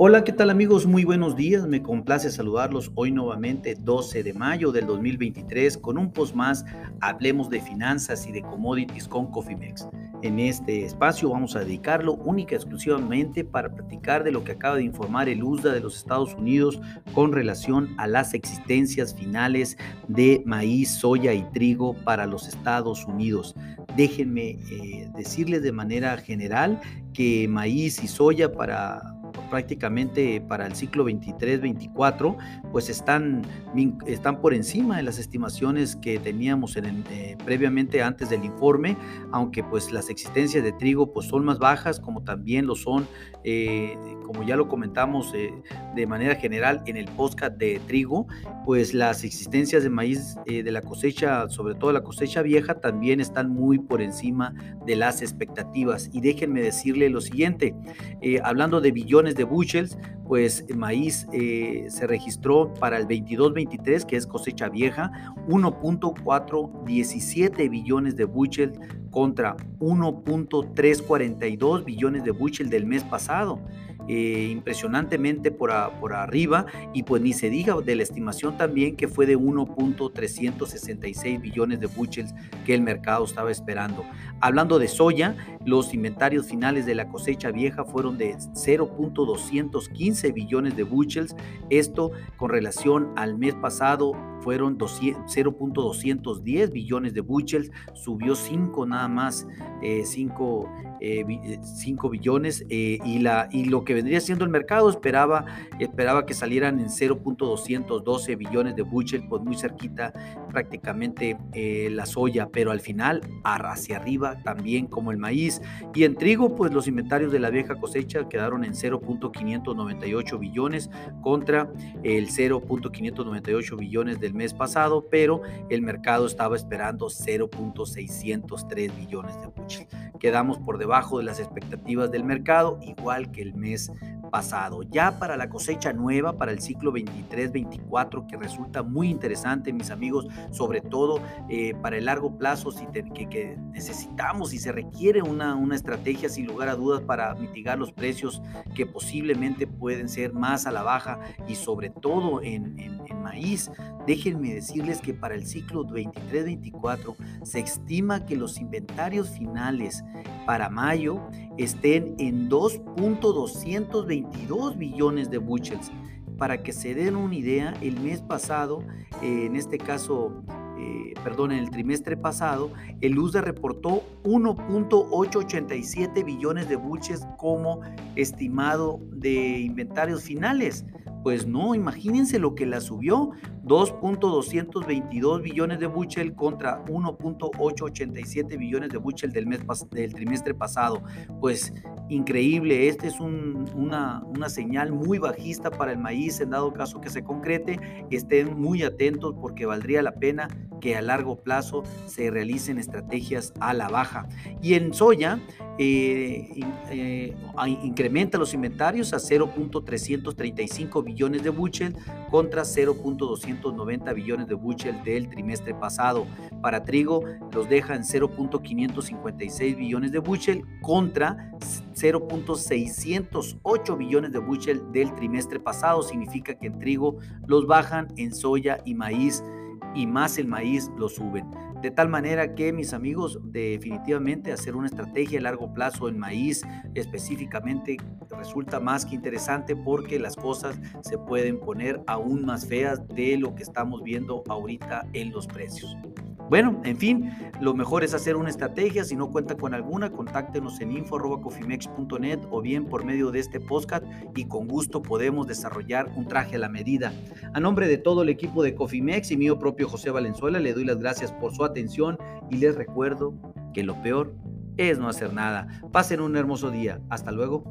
Hola, ¿qué tal amigos? Muy buenos días. Me complace saludarlos hoy nuevamente, 12 de mayo del 2023, con un post más. Hablemos de finanzas y de commodities con Cofimex. En este espacio vamos a dedicarlo única y exclusivamente para platicar de lo que acaba de informar el USDA de los Estados Unidos con relación a las existencias finales de maíz, soya y trigo para los Estados Unidos. Déjenme eh, decirles de manera general que maíz y soya para prácticamente para el ciclo 23-24, pues están, están por encima de las estimaciones que teníamos en eh, previamente antes del informe, aunque pues las existencias de trigo pues son más bajas, como también lo son, eh, como ya lo comentamos eh, de manera general en el podcast de trigo, pues las existencias de maíz de la cosecha, sobre todo la cosecha vieja, también están muy por encima de las expectativas. Y déjenme decirle lo siguiente, hablando de billones de bushels, pues maíz eh, se registró para el 22-23, que es cosecha vieja, 1.417 billones de bushels contra 1.342 billones de bushels del mes pasado. Eh, impresionantemente por, por arriba y pues ni se diga de la estimación también que fue de 1.366 billones de bushels que el mercado estaba esperando. Hablando de soya, los inventarios finales de la cosecha vieja fueron de 0.215 billones de bushels, esto con relación al mes pasado fueron 0.210 billones de bushels, subió 5 nada más, 5 eh, eh, eh, billones y, la, y lo que vendría siendo el mercado esperaba, esperaba que salieran en 0.212 billones de bushels, pues muy cerquita prácticamente la soya, pero al final hacia arriba también como el maíz. Y en trigo pues los inventarios de la vieja cosecha quedaron en 0.598 billones contra el 0.598 billones del mes pasado, pero el mercado estaba esperando 0.603 billones de bushels. Quedamos por debajo de las expectativas del mercado, igual que el mes pasado. Ya para la cosecha nueva, para el ciclo 23-24, que resulta muy interesante, mis amigos, sobre todo eh, para el largo plazo, si que, necesitamos y se requiere una, una estrategia sin lugar a dudas para mitigar los precios que posiblemente pueden ser más a la baja y sobre todo en maíz. Déjenme decirles que para el ciclo 23-24 se estima que los inventarios finales para mayo estén en 2.222 billones de bushels. Para que se den una idea, el mes pasado, eh, en este caso, eh, perdón, en el trimestre pasado, el USDA reportó 1.887 billones de bushels como estimado de inventarios finales. Pues no, imagínense lo que la subió, 2.222 billones de Buchel contra 1.887 billones de Buchel del, mes, del trimestre pasado. Pues increíble, este es una, una señal muy bajista para el maíz, en dado caso que se concrete, estén muy atentos porque valdría la pena que a largo plazo se realicen estrategias a la baja. Y en soya, eh, eh, incrementa los inventarios a 0.335 billones de buchel contra 0.290 billones de buchel del trimestre pasado. Para trigo los deja en 0.556 billones de buchel contra 0.608 billones de buchel del trimestre pasado. Significa que en trigo los bajan, en soya y maíz y más el maíz lo suben. De tal manera que, mis amigos, definitivamente hacer una estrategia a largo plazo en maíz específicamente resulta más que interesante porque las cosas se pueden poner aún más feas de lo que estamos viendo ahorita en los precios. Bueno, en fin, lo mejor es hacer una estrategia. Si no cuenta con alguna, contáctenos en info.cofimex.net o bien por medio de este podcast y con gusto podemos desarrollar un traje a la medida. A nombre de todo el equipo de Cofimex y mío propio José Valenzuela, le doy las gracias por su atención y les recuerdo que lo peor es no hacer nada. Pasen un hermoso día. Hasta luego.